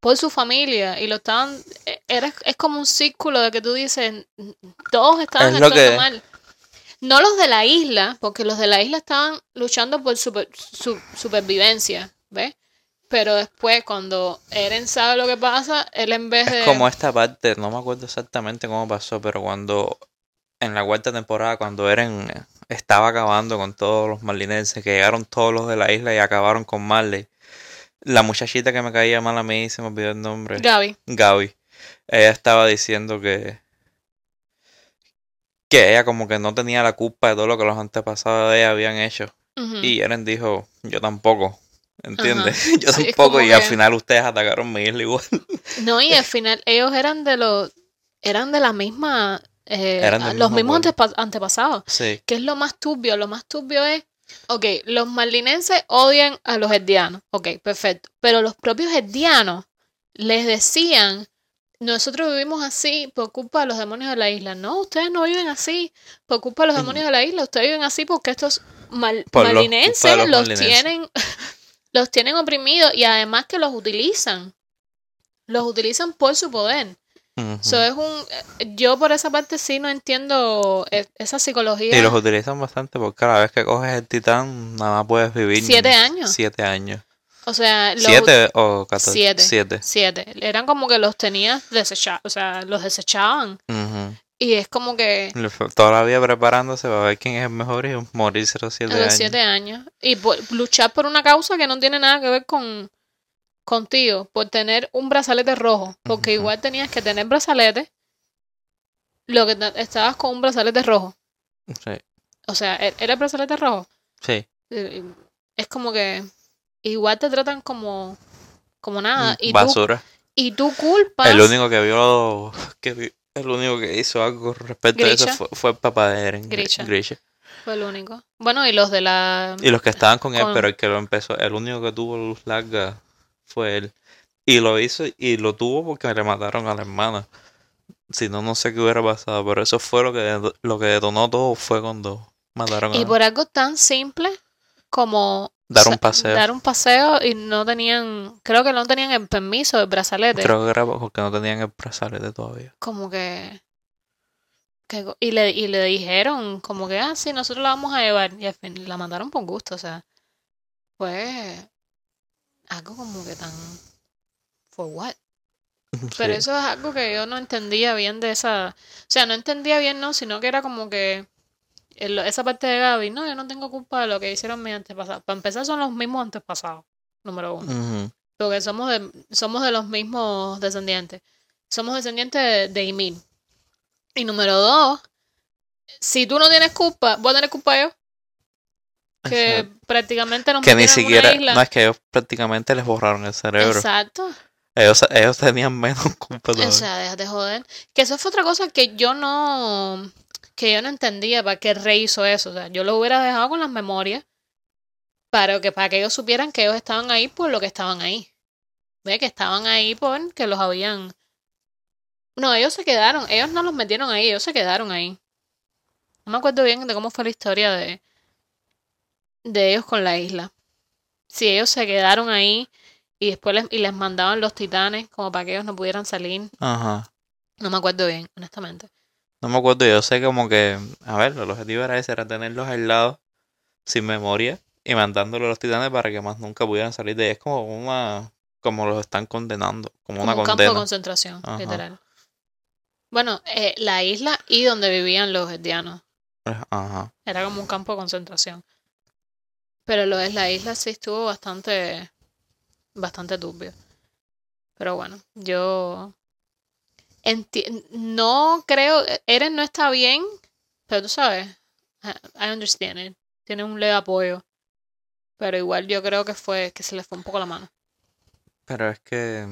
[SPEAKER 1] por su familia y lo estaban... e- Era, es como un círculo de que tú dices, todos estaban
[SPEAKER 2] Es lo
[SPEAKER 1] actuando
[SPEAKER 2] que-
[SPEAKER 1] mal. No los de la isla, porque los de la isla estaban luchando por super- su supervivencia, ¿ves? Pero después, cuando Eren sabe lo que pasa, él en vez de...
[SPEAKER 2] Es como esta parte, no me acuerdo exactamente cómo pasó, pero cuando en la cuarta temporada, cuando Eren estaba acabando con todos los marlinenses, que llegaron todos los de la isla y acabaron con Marley, la muchachita que me caía mal a mí, se me olvidó el nombre,
[SPEAKER 1] Gaby.
[SPEAKER 2] Gaby, ella estaba diciendo que que ella como que no tenía la culpa de todo lo que los antepasados de ella habían hecho. Y Eren dijo, yo tampoco, ¿entiendes? Yo tampoco, y al
[SPEAKER 1] que-
[SPEAKER 2] final ustedes atacaron mi isla igual.
[SPEAKER 1] No, y al final ellos eran de los, eran de la misma, eh,
[SPEAKER 2] Eran
[SPEAKER 1] los
[SPEAKER 2] mismo
[SPEAKER 1] mismos
[SPEAKER 2] pueblo.
[SPEAKER 1] antepa- antepasados.
[SPEAKER 2] Sí,
[SPEAKER 1] ¿Qué es lo más turbio? Lo más turbio es, ok, los marlinenses odian a los herdianos, ok, perfecto, pero los propios herdianos les decían, nosotros vivimos así por culpa de los demonios de la isla. No, ustedes no viven así por culpa de los demonios de la isla, ustedes viven así porque estos mal-
[SPEAKER 2] Por los-
[SPEAKER 1] tienen, los tienen oprimidos y además que los utilizan. Los utilizan por su poder. So, es un, yo por esa parte sí no entiendo eh, esa psicología.
[SPEAKER 2] Y los utilizan bastante porque cada vez que coges el titán, nada más puedes vivir
[SPEAKER 1] Siete años.
[SPEAKER 2] Siete años.
[SPEAKER 1] O sea, los
[SPEAKER 2] ¿Siete o catorce?
[SPEAKER 1] Siete.
[SPEAKER 2] Siete.
[SPEAKER 1] siete. Eran como que los tenías desechados, o sea, los desechaban. Y es como que
[SPEAKER 2] Le fue Toda la vida preparándose para ver quién es el mejor y morirse a los siete
[SPEAKER 1] a los
[SPEAKER 2] años.
[SPEAKER 1] siete años. Y por- luchar por una causa que no tiene nada que ver con contigo, por tener un brazalete rojo. Porque igual tenías que tener brazalete. Lo que estabas con un brazalete rojo.
[SPEAKER 2] Sí,
[SPEAKER 1] O sea, ¿e- ¿era el brazalete rojo?
[SPEAKER 2] sí.
[SPEAKER 1] Eh, Es como que igual te tratan como, como nada. Ah, Y tú,
[SPEAKER 2] Basura.
[SPEAKER 1] y tú culpas.
[SPEAKER 2] El único que vio, que el único que hizo algo respecto a eso fue, fue el papá de Eren, Gr-
[SPEAKER 1] Grisha.
[SPEAKER 2] Grisha.
[SPEAKER 1] Fue el único. Bueno, y los de la.
[SPEAKER 2] Y los que estaban con él,
[SPEAKER 1] Con-
[SPEAKER 2] pero el que lo empezó, el único que tuvo luz larga fue él. Y lo hizo y lo tuvo porque le mataron a la hermana. Si no, no sé qué hubiera pasado, pero eso fue lo que, lo que detonó todo fue cuando mataron
[SPEAKER 1] Y
[SPEAKER 2] a
[SPEAKER 1] por algo tan simple como
[SPEAKER 2] dar un paseo.
[SPEAKER 1] dar un paseo y no tenían, creo que no tenían el permiso del brazalete.
[SPEAKER 2] Creo que era porque no tenían el brazalete todavía.
[SPEAKER 1] Como que, que y le y le dijeron como que ah sí nosotros la vamos a llevar y al fin la mandaron por gusto, o sea, fue algo como que tan for what? Pero eso es algo que yo no entendía bien de esa, o sea, no entendía bien no, sino que era como que el- esa parte de Gaby, no, yo no tengo culpa de lo que hicieron mis antepasados. Para empezar son los mismos antepasados, número uno. Porque somos de, somos de los mismos descendientes. Somos descendientes de, de Ymir. Y número dos, si tú no tienes culpa, voy a tener culpa yo. Que
[SPEAKER 2] Exacto.
[SPEAKER 1] prácticamente nos
[SPEAKER 2] Que ni
[SPEAKER 1] una
[SPEAKER 2] siquiera,
[SPEAKER 1] isla.
[SPEAKER 2] no es que ellos prácticamente les borraron el cerebro.
[SPEAKER 1] Exacto.
[SPEAKER 2] Ellos, ellos tenían menos culpa
[SPEAKER 1] O sea, déjate joder. Que eso fue otra cosa que yo no. Que yo no entendía para qué rey hizo eso. O sea, yo lo hubiera dejado con las memorias para que, para que ellos supieran que ellos estaban ahí por lo que estaban ahí. Ve que estaban ahí por que los habían. No, ellos se quedaron, ellos no los metieron ahí, ellos se quedaron ahí. No me acuerdo bien de cómo fue la historia de, de ellos con la isla. Si ellos se quedaron ahí y después les, y les mandaban los titanes como para que ellos no pudieran salir.
[SPEAKER 2] Ajá.
[SPEAKER 1] No me acuerdo bien, honestamente.
[SPEAKER 2] No me acuerdo, yo sé como que, a ver, el objetivo era ese, era tenerlos aislados, sin memoria, y mandándolos a los titanes para que más nunca pudieran salir de ahí. Es como una, como los están condenando, como, una
[SPEAKER 1] Como un campo de concentración,
[SPEAKER 2] Ajá.
[SPEAKER 1] literal. Bueno, eh, la isla y donde vivían los edianos.
[SPEAKER 2] Ajá.
[SPEAKER 1] Era como un campo de concentración. Pero lo es la isla sí estuvo bastante, bastante turbio. Pero bueno, yo enti- no creo, Eren no está bien, pero tú sabes, I understand it. Tiene un leve apoyo. Pero igual yo creo que fue, que se le fue un poco la mano.
[SPEAKER 2] Pero es que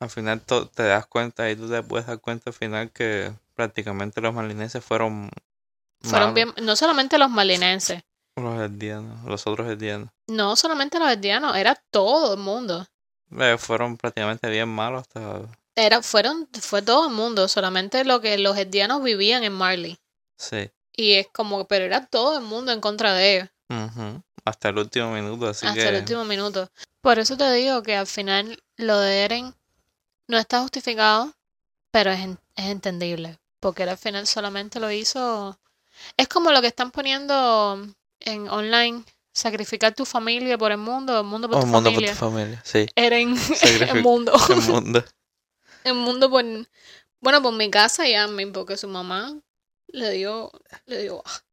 [SPEAKER 2] al final te das cuenta y tú te puedes dar cuenta al final que prácticamente los malinenses fueron
[SPEAKER 1] Fueron
[SPEAKER 2] malos,
[SPEAKER 1] bien, no solamente los malinenses,
[SPEAKER 2] los herdianos, los otros herdianos.
[SPEAKER 1] no solamente los edianos, era todo el mundo.
[SPEAKER 2] Eh, fueron prácticamente bien malos hasta...
[SPEAKER 1] Era, fueron, fue todo el mundo, solamente lo que los edianos vivían en Marley.
[SPEAKER 2] Sí.
[SPEAKER 1] Y es como, pero era todo el mundo en contra de ellos,
[SPEAKER 2] Hasta el último minuto, así
[SPEAKER 1] hasta
[SPEAKER 2] que...
[SPEAKER 1] el último minuto. Por eso te digo que al final lo de Eren no está justificado, pero es, en- es entendible. Porque él al final solamente lo hizo. Es como lo que están poniendo en online, sacrificar tu familia por el mundo, el mundo por
[SPEAKER 2] Un
[SPEAKER 1] tu
[SPEAKER 2] mundo por tu familia, sí.
[SPEAKER 1] Eren, el mundo.
[SPEAKER 2] El mundo.
[SPEAKER 1] El mundo por, bueno, por mi casa y a mí, porque su mamá le dio, le dio baja.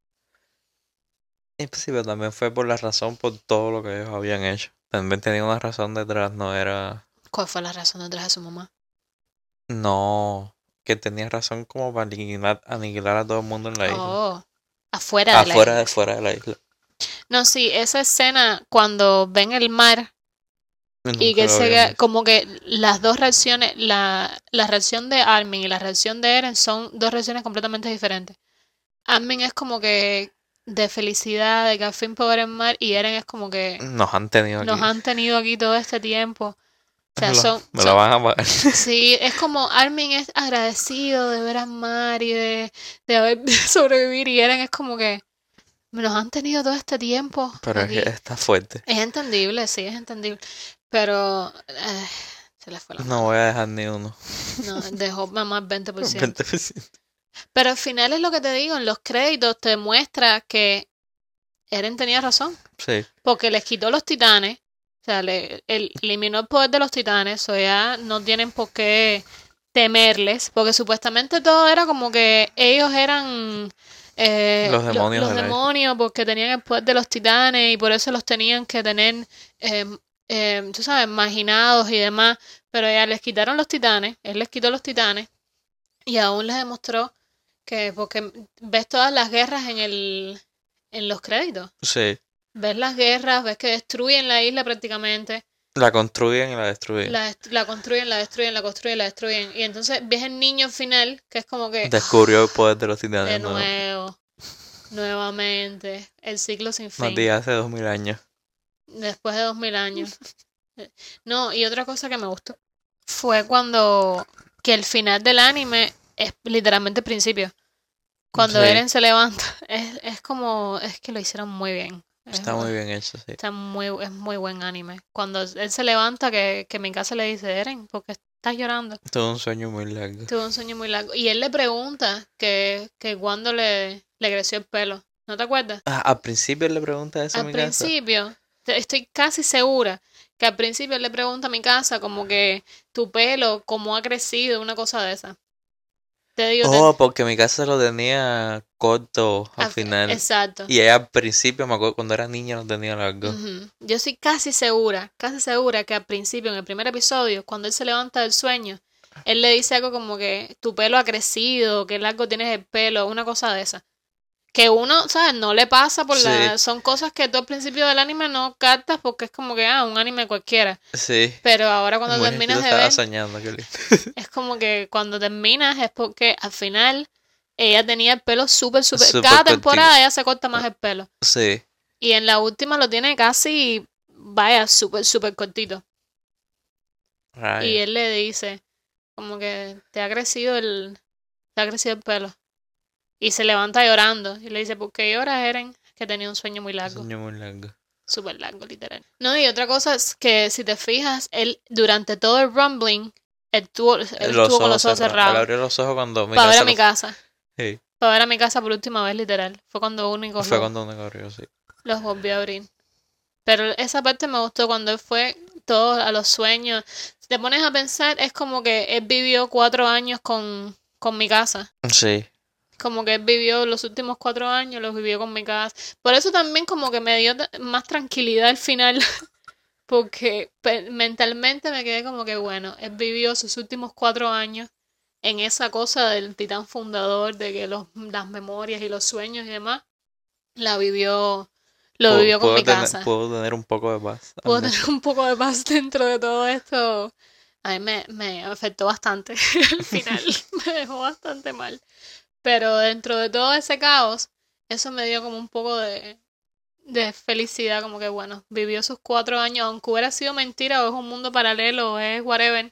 [SPEAKER 2] Y pues sí, pero también fue por la razón, por todo lo que ellos habían hecho. También tenía una razón detrás, no era...
[SPEAKER 1] ¿Cuál fue la razón detrás de su mamá?
[SPEAKER 2] No, que tenía razón como para aniquilar, aniquilar a todo el mundo en la isla.
[SPEAKER 1] Oh, afuera de la
[SPEAKER 2] Afuera
[SPEAKER 1] isla.
[SPEAKER 2] de, fuera de la isla.
[SPEAKER 1] No, sí, esa escena cuando ven el mar y que se como que las dos reacciones, la, la reacción de Armin y la reacción de Eren son dos reacciones completamente diferentes. Armin es como que de felicidad, de que al fin el mar, y Eren es como que.
[SPEAKER 2] Nos han tenido aquí.
[SPEAKER 1] nos han tenido aquí todo este tiempo. O sea,
[SPEAKER 2] Me lo-
[SPEAKER 1] son,
[SPEAKER 2] me
[SPEAKER 1] son-
[SPEAKER 2] lo van a pagar.
[SPEAKER 1] Sí, es como Armin es agradecido de ver al mar y de, de haber sobrevivir y Eren es como que nos han tenido todo este tiempo
[SPEAKER 2] Pero es
[SPEAKER 1] aquí.
[SPEAKER 2] que está fuerte.
[SPEAKER 1] Es entendible, sí, es entendible. Pero eh, se le fue la mano.
[SPEAKER 2] No voy a dejar ni uno.
[SPEAKER 1] No, dejó mamá 20%.
[SPEAKER 2] 20%.
[SPEAKER 1] Pero al final es lo que te digo, en los créditos te muestra que Eren tenía razón.
[SPEAKER 2] Sí.
[SPEAKER 1] Porque les quitó los titanes. O sea, le, el- eliminó el poder de los titanes. O ya no tienen por qué temerles. Porque supuestamente todo era como que ellos eran eh,
[SPEAKER 2] Los
[SPEAKER 1] lo-
[SPEAKER 2] demonios
[SPEAKER 1] los
[SPEAKER 2] isla.
[SPEAKER 1] demonios porque tenían el poder de los titanes y por eso los tenían que tener, eh, eh, tú sabes, marginados y demás. Pero ya les quitaron los titanes. Él les quitó los titanes. Y aún les demostró que, porque ves todas las guerras en el, en los créditos.
[SPEAKER 2] Sí.
[SPEAKER 1] Ves las guerras, ves que destruyen la isla prácticamente.
[SPEAKER 2] La construyen y la destruyen.
[SPEAKER 1] La, dest- la construyen, la destruyen, la construyen, la destruyen. Y entonces ves el niño al final, que es como que
[SPEAKER 2] Descubrió el poder de los
[SPEAKER 1] de
[SPEAKER 2] titanes. ¿no?
[SPEAKER 1] nuevo, nuevamente, el ciclo sin fin,
[SPEAKER 2] diga hace dos mil años.
[SPEAKER 1] Después de dos mil años. No, y otra cosa que me gustó fue cuando que el final del anime es literalmente el principio. Cuando
[SPEAKER 2] Sí.
[SPEAKER 1] Eren se levanta, es, es como, es que lo hicieron muy bien. Es
[SPEAKER 2] Está
[SPEAKER 1] muy-
[SPEAKER 2] muy bien hecho, sí.
[SPEAKER 1] Está muy, es muy buen anime. Cuando él se levanta, que, que mi casa le dice, Eren, ¿por qué estás llorando?
[SPEAKER 2] Tuve un sueño muy largo.
[SPEAKER 1] Tuve un sueño muy largo. Y él le pregunta que, que cuando le, le creció el pelo. ¿No te acuerdas?
[SPEAKER 2] Ah, al principio le pregunta eso a
[SPEAKER 1] Al
[SPEAKER 2] mi casa.
[SPEAKER 1] principio, estoy casi segura que al principio él le pregunta a mi casa como que tu pelo, cómo ha crecido, una cosa de esa. Te digo, te-
[SPEAKER 2] Oh, porque mi casa lo tenía corto al
[SPEAKER 1] al-
[SPEAKER 2] final.
[SPEAKER 1] Exacto.
[SPEAKER 2] Y ella al principio, me acuerdo, cuando era niña lo tenía largo.
[SPEAKER 1] Yo estoy casi segura, casi segura que al principio, en el primer episodio, cuando él se levanta del sueño, él le dice algo como que tu pelo ha crecido, que largo tienes el pelo, una cosa de esa. Que uno, ¿sabes? No le pasa por la... Son cosas que tú al principio del anime no captas porque es como que, ah, un anime cualquiera.
[SPEAKER 2] Sí.
[SPEAKER 1] Pero ahora cuando
[SPEAKER 2] Muy-
[SPEAKER 1] terminas de ver,
[SPEAKER 2] soñando, qué lindo.
[SPEAKER 1] es como que cuando terminas es porque al final ella tenía el pelo súper, súper. Cada temporada ella se corta más el pelo.
[SPEAKER 2] Sí.
[SPEAKER 1] Y en la última lo tiene casi, vaya, súper, súper cortito. Y él le dice, como que te ha crecido el, te ha crecido el pelo. Y se levanta llorando. Y le dice, ¿por qué lloras, Eren? Que tenía un sueño muy largo.
[SPEAKER 2] Sueño muy largo.
[SPEAKER 1] Súper largo, literal. No, y otra cosa es que si te fijas, él durante todo el rumbling, él tuvo, él estuvo con los ojos
[SPEAKER 2] Él
[SPEAKER 1] cerrados.
[SPEAKER 2] abrió los ojos cuando mi
[SPEAKER 1] Para ver a mi casa.
[SPEAKER 2] Sí,
[SPEAKER 1] Para ver a mi casa por última vez, literal. Fue cuando único
[SPEAKER 2] fue cuando me corrió, sí.
[SPEAKER 1] los volvió a abrir. Pero esa parte me gustó cuando él fue todo a los sueños. Si te pones a pensar, es como que él vivió cuatro años con, con mi casa.
[SPEAKER 2] Sí.
[SPEAKER 1] Como que él vivió los últimos cuatro años, los vivió con mi casa. Por eso también como que me dio más tranquilidad al final. Porque mentalmente me quedé como que, bueno, él vivió sus últimos cuatro años en esa cosa del titán fundador, de que los, las memorias y los sueños y demás, la vivió, lo
[SPEAKER 2] Puedo-
[SPEAKER 1] vivió con
[SPEAKER 2] puedo
[SPEAKER 1] mi
[SPEAKER 2] tener-
[SPEAKER 1] casa.
[SPEAKER 2] Puedo tener un poco de paz.
[SPEAKER 1] Puedo tener un poco de paz dentro de todo esto. A mí me, me afectó bastante al final, me dejó bastante mal. Pero dentro de todo ese caos, eso me dio como un poco de, de felicidad, como que bueno, vivió sus cuatro años, aunque hubiera sido mentira o es un mundo paralelo o es whatever,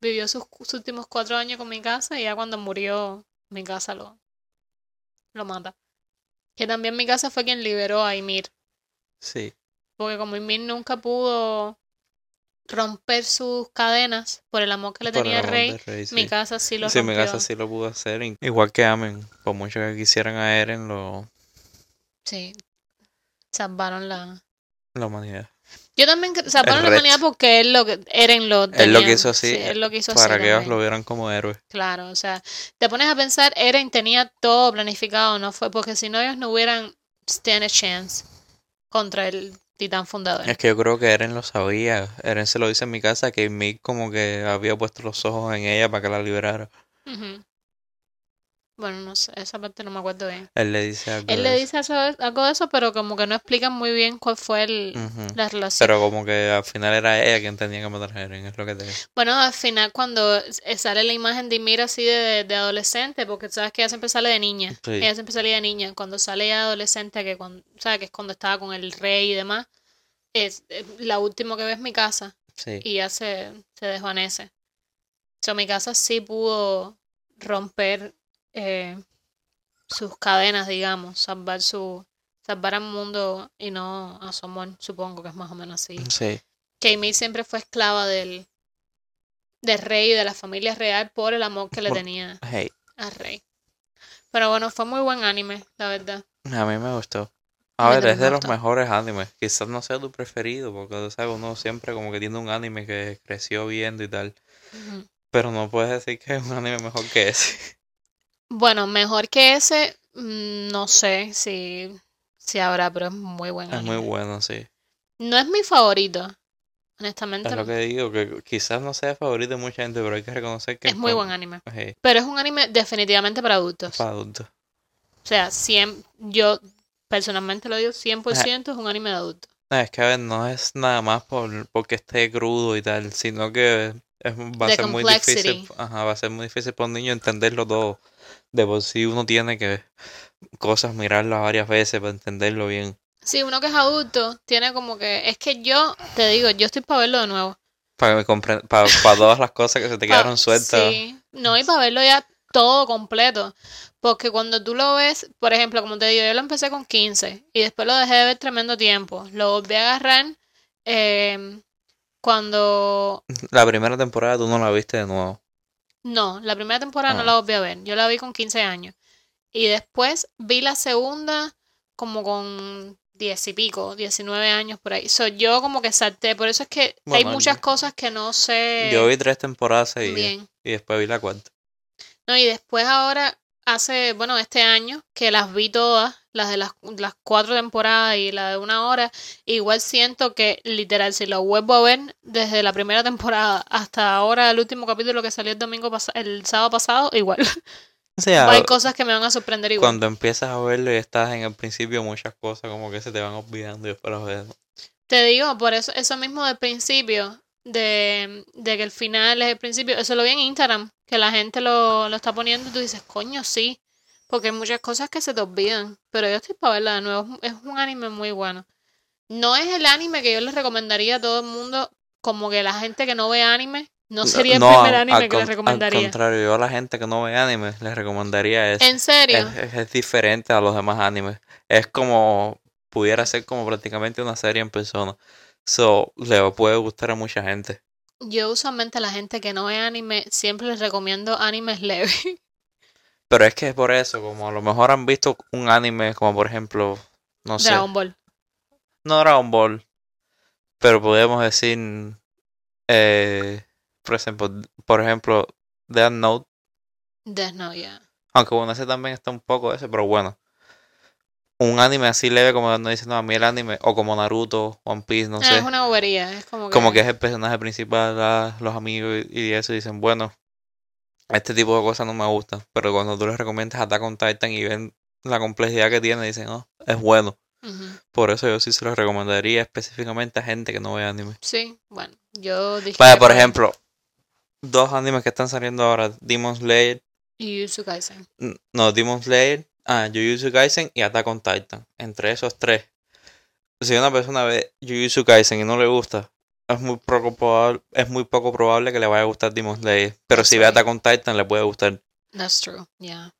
[SPEAKER 1] vivió sus, sus últimos cuatro años con mi casa y ya cuando murió, mi casa lo, lo mata. Que también mi casa fue quien liberó a Ymir.
[SPEAKER 2] Sí.
[SPEAKER 1] Porque como Ymir nunca pudo romper sus cadenas por el amor que le
[SPEAKER 2] por
[SPEAKER 1] tenía
[SPEAKER 2] el
[SPEAKER 1] rey, mi casa sí lo
[SPEAKER 2] Sí, mi
[SPEAKER 1] rompió.
[SPEAKER 2] casa sí lo pudo hacer. Igual que Amen. Por mucho que quisieran a Eren, lo,
[SPEAKER 1] Sí. Salvaron la...
[SPEAKER 2] la humanidad.
[SPEAKER 1] Yo también salvaron la humanidad porque él lo que Eren lo
[SPEAKER 2] Él lo
[SPEAKER 1] tenía-
[SPEAKER 2] quiso así.
[SPEAKER 1] sí, él lo quiso así
[SPEAKER 2] para que ellos lo vieran como héroe.
[SPEAKER 1] Claro, o sea, te pones a pensar, Eren tenía todo planificado, no fue porque si no ellos no hubieran stand a chance contra el titán fundador.
[SPEAKER 2] Es que yo creo que Eren lo sabía. Eren se lo dice en mi casa que Mick como que había puesto los ojos en ella para que la liberara.
[SPEAKER 1] Bueno, no sé, esa parte no me acuerdo bien.
[SPEAKER 2] Él le dice algo
[SPEAKER 1] Él
[SPEAKER 2] de
[SPEAKER 1] le
[SPEAKER 2] eso.
[SPEAKER 1] dice eso- algo de eso, pero como que no explican muy bien cuál fue el, la relación.
[SPEAKER 2] Pero como que al final era ella quien tenía que matar a Eren, es lo que te digo.
[SPEAKER 1] Bueno, al final cuando eh, sale la imagen de Ymir así de, de adolescente, porque sabes que ella siempre sale de niña.
[SPEAKER 2] Sí.
[SPEAKER 1] Ella siempre salía de niña. Cuando sale ella de adolescente, que cuando, sabes que es cuando estaba con el rey y demás, es eh, la última que ve es mi casa
[SPEAKER 2] Sí.
[SPEAKER 1] y ya se, se desvanece. So, mi casa sí pudo romper eh, sus cadenas, digamos, salvar su, salvar al mundo y no a su amor, supongo que es más o menos así.
[SPEAKER 2] Sí.
[SPEAKER 1] Siempre fue esclava del, del rey y de la familia real por el amor que le
[SPEAKER 2] Por-
[SPEAKER 1] tenía
[SPEAKER 2] Hey,
[SPEAKER 1] al rey. Pero bueno, fue muy buen anime, la verdad.
[SPEAKER 2] a mí me gustó.
[SPEAKER 1] A
[SPEAKER 2] ver, es de los mejores animes. Quizás no sea tu preferido, porque sabes, uno siempre como que tiene un anime que creció viendo y tal. Pero no puedes decir que es un anime mejor que ese.
[SPEAKER 1] Bueno, mejor que ese, mm, no sé si, si habrá, pero es muy buen
[SPEAKER 2] Es muy bueno, sí.
[SPEAKER 1] No es mi favorito, honestamente.
[SPEAKER 2] Es lo que digo, que quizás no sea favorito de mucha gente, pero hay que reconocer que
[SPEAKER 1] Es muy buen anime.
[SPEAKER 2] hey,
[SPEAKER 1] Pero es un anime definitivamente para adultos.
[SPEAKER 2] para adultos.
[SPEAKER 1] O sea, 100, yo personalmente lo digo, 100% es un anime de adultos.
[SPEAKER 2] No, es que a ver, no es nada más por, porque esté crudo y tal, sino que es, va a ser muy difícil, ajá, va a ser muy difícil para un niño entenderlo todo. De por sí uno tiene que cosas mirarlas varias veces para entenderlo bien.
[SPEAKER 1] Si uno que es adulto tiene como que, es que yo, te digo, yo estoy para verlo de nuevo.
[SPEAKER 2] Para que me para, todas las cosas que se te quedaron sueltas.
[SPEAKER 1] Sí, no, y para verlo ya todo completo. Porque cuando tú lo ves, por ejemplo, como te digo, yo lo empecé con 15 y después lo dejé de ver tremendo tiempo. Lo volví a agarrar eh, cuando...
[SPEAKER 2] La primera temporada tú no la viste de nuevo.
[SPEAKER 1] No, la primera temporada no
[SPEAKER 2] Ah.
[SPEAKER 1] la volví a ver. Yo la vi con 15 años. Y después vi la segunda como con 10 y pico, 19 años por ahí. So, yo como que salté. Por eso es que hay muchas
[SPEAKER 2] yo-
[SPEAKER 1] cosas que no sé
[SPEAKER 2] Yo vi tres temporadas seguidas
[SPEAKER 1] bien.
[SPEAKER 2] y después vi la cuarta.
[SPEAKER 1] No, y después ahora, hace, bueno, este año, que las vi todas, las de las, las cuatro temporadas y la de una hora, igual siento que literal, si lo vuelvo a ver desde la primera temporada hasta ahora, el último capítulo que salió el domingo el sábado pasado, igual.
[SPEAKER 2] O sea,
[SPEAKER 1] Hay cosas que me van a sorprender igual.
[SPEAKER 2] cuando empiezas a verlo y estás en el principio, muchas cosas como que se te van olvidando y después las ves.
[SPEAKER 1] Te digo, por eso, eso mismo del principio, de, de que el final es el principio, eso lo vi en Instagram, que la gente lo, lo está poniendo y tú dices, coño, sí. Porque hay muchas cosas que se te olvidan. Pero yo estoy para verla de nuevo. Es un anime muy bueno. No es el anime que yo les recomendaría a todo el mundo. Como que la gente que no ve anime. No sería el primer anime
[SPEAKER 2] al
[SPEAKER 1] que les recomendaría.
[SPEAKER 2] Al contrario, yo a la gente que no ve anime les recomendaría eso.
[SPEAKER 1] ¿En serio?
[SPEAKER 2] Es, es- es diferente a los demás animes. Es como, pudiera ser como prácticamente una serie en persona. So, le puede gustar a mucha gente.
[SPEAKER 1] Yo usualmente a la gente que no ve anime siempre les recomiendo animes leves.
[SPEAKER 2] Pero es que es por eso, como a lo mejor han visto un anime como por ejemplo, no sé,
[SPEAKER 1] Dragon Ball.
[SPEAKER 2] no Dragon Ball, pero podemos decir, eh, por ejemplo, por ejemplo, Death Note,
[SPEAKER 1] Death Note, ya.
[SPEAKER 2] aunque bueno, ese también está un poco ese, pero bueno. Un anime así leve como no dice, no, a mí el anime, o como Naruto, One Piece, no
[SPEAKER 1] Ah,
[SPEAKER 2] sé.
[SPEAKER 1] es una bobería. Es como que.
[SPEAKER 2] como que es el personaje principal, ah, los amigos y, y eso dicen, bueno, este tipo de cosas no me gustan, pero cuando tú les recomiendas Attack on Titan y ven la complejidad que tiene, dicen, oh, es bueno. Por eso yo sí se los recomendaría específicamente a gente que no ve anime.
[SPEAKER 1] Sí, bueno. Yo dije.
[SPEAKER 2] Vaya, por ejemplo, dos animes que están saliendo ahora, Demon Slayer,
[SPEAKER 1] Jujutsu Kaisen.
[SPEAKER 2] no, Demon Slayer, ah, Jujutsu Kaisen y Attack on Titan. Entre esos tres, si una persona ve Jujutsu Kaisen y no le gusta, es muy poco probable, es muy poco probable que le vaya a gustar Demon Slayer. Pero si ve
[SPEAKER 1] Sí.
[SPEAKER 2] Attack on Titan le puede gustar.
[SPEAKER 1] That's true. Yeah.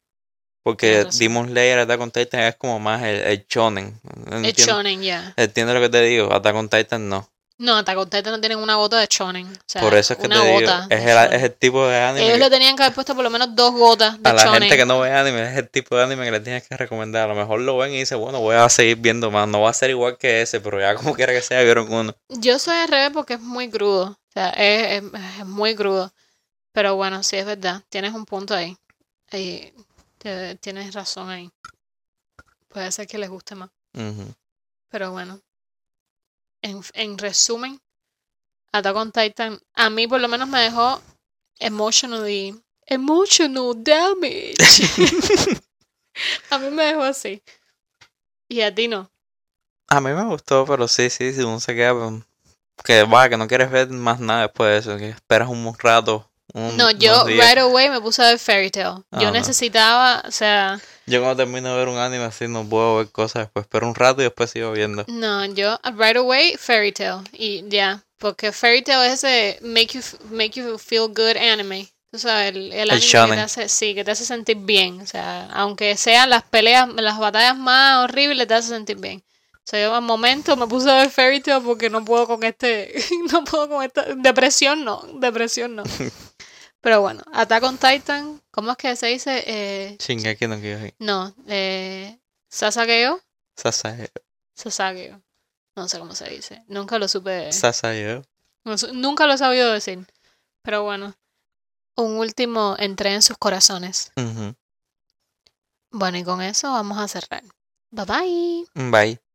[SPEAKER 2] Porque
[SPEAKER 1] razón.
[SPEAKER 2] Demon Slayer, Attack on Titan es como más el, el shonen. ¿Entiendes?
[SPEAKER 1] shonen, yeah.
[SPEAKER 2] ¿Entiendes lo que te digo? Attack on Titan no.
[SPEAKER 1] No, Attack on Titan no tienen una gota de shonen. O sea,
[SPEAKER 2] Por eso es que
[SPEAKER 1] una
[SPEAKER 2] te digo,
[SPEAKER 1] gota
[SPEAKER 2] es el,
[SPEAKER 1] shonen.
[SPEAKER 2] es el tipo de anime
[SPEAKER 1] Ellos
[SPEAKER 2] que-
[SPEAKER 1] le tenían que haber puesto por lo menos dos gotas de
[SPEAKER 2] a la
[SPEAKER 1] shonen.
[SPEAKER 2] gente que no ve anime, es el tipo de anime que le tienes que recomendar. A lo mejor lo ven y dicen, bueno, voy a seguir viendo más. No va a ser igual que ese, pero ya como quiera que sea, vieron uno.
[SPEAKER 1] Yo soy al revés porque es muy crudo. O sea, es, es- es muy crudo. Pero bueno, sí es verdad. Tienes un punto ahí. Ahí, tienes razón ahí. Puede ser que les guste más. Pero bueno. En, en resumen, Attack on Titan a mí por lo menos me dejó emotionally emotional damage. a mí me dejó así. Y a ti no.
[SPEAKER 2] A mí me gustó, pero sí, sí, si uno se queda. pues, Que va, que no quieres ver más nada después de eso, que esperas un rato. Un-
[SPEAKER 1] No, yo right away me puse a ver Fairy Tail.
[SPEAKER 2] Ah,
[SPEAKER 1] Yo
[SPEAKER 2] no.
[SPEAKER 1] necesitaba, o sea,
[SPEAKER 2] Yo cuando termino de ver un anime así no puedo ver cosas después. Espero un rato y después sigo viendo.
[SPEAKER 1] no, yo right away Fairy Tail. Y ya, porque Fairy Tail es ese make you, make you feel good anime. Tú sabes, el, el anime que te hace, sí, que te hace sentir bien. O sea, aunque sean las peleas, las batallas más horribles, te hace sentir bien. O sea, yo al momento me puse a ver Fairy Tail porque no puedo con este, no puedo con esta, depresión no, depresión no. Pero bueno, Attack on Titan, ¿cómo es que se dice? Eh,
[SPEAKER 2] Shingeki no Kyojin.
[SPEAKER 1] no, eh, Sasageo,
[SPEAKER 2] Sasageo.
[SPEAKER 1] Sasageo. No sé cómo se dice. Nunca lo supe.
[SPEAKER 2] Sasageo.
[SPEAKER 1] no nunca lo he sabido decir. Pero bueno. Un último entré en sus corazones. Bueno, y con eso vamos a cerrar. Bye bye.
[SPEAKER 2] Bye.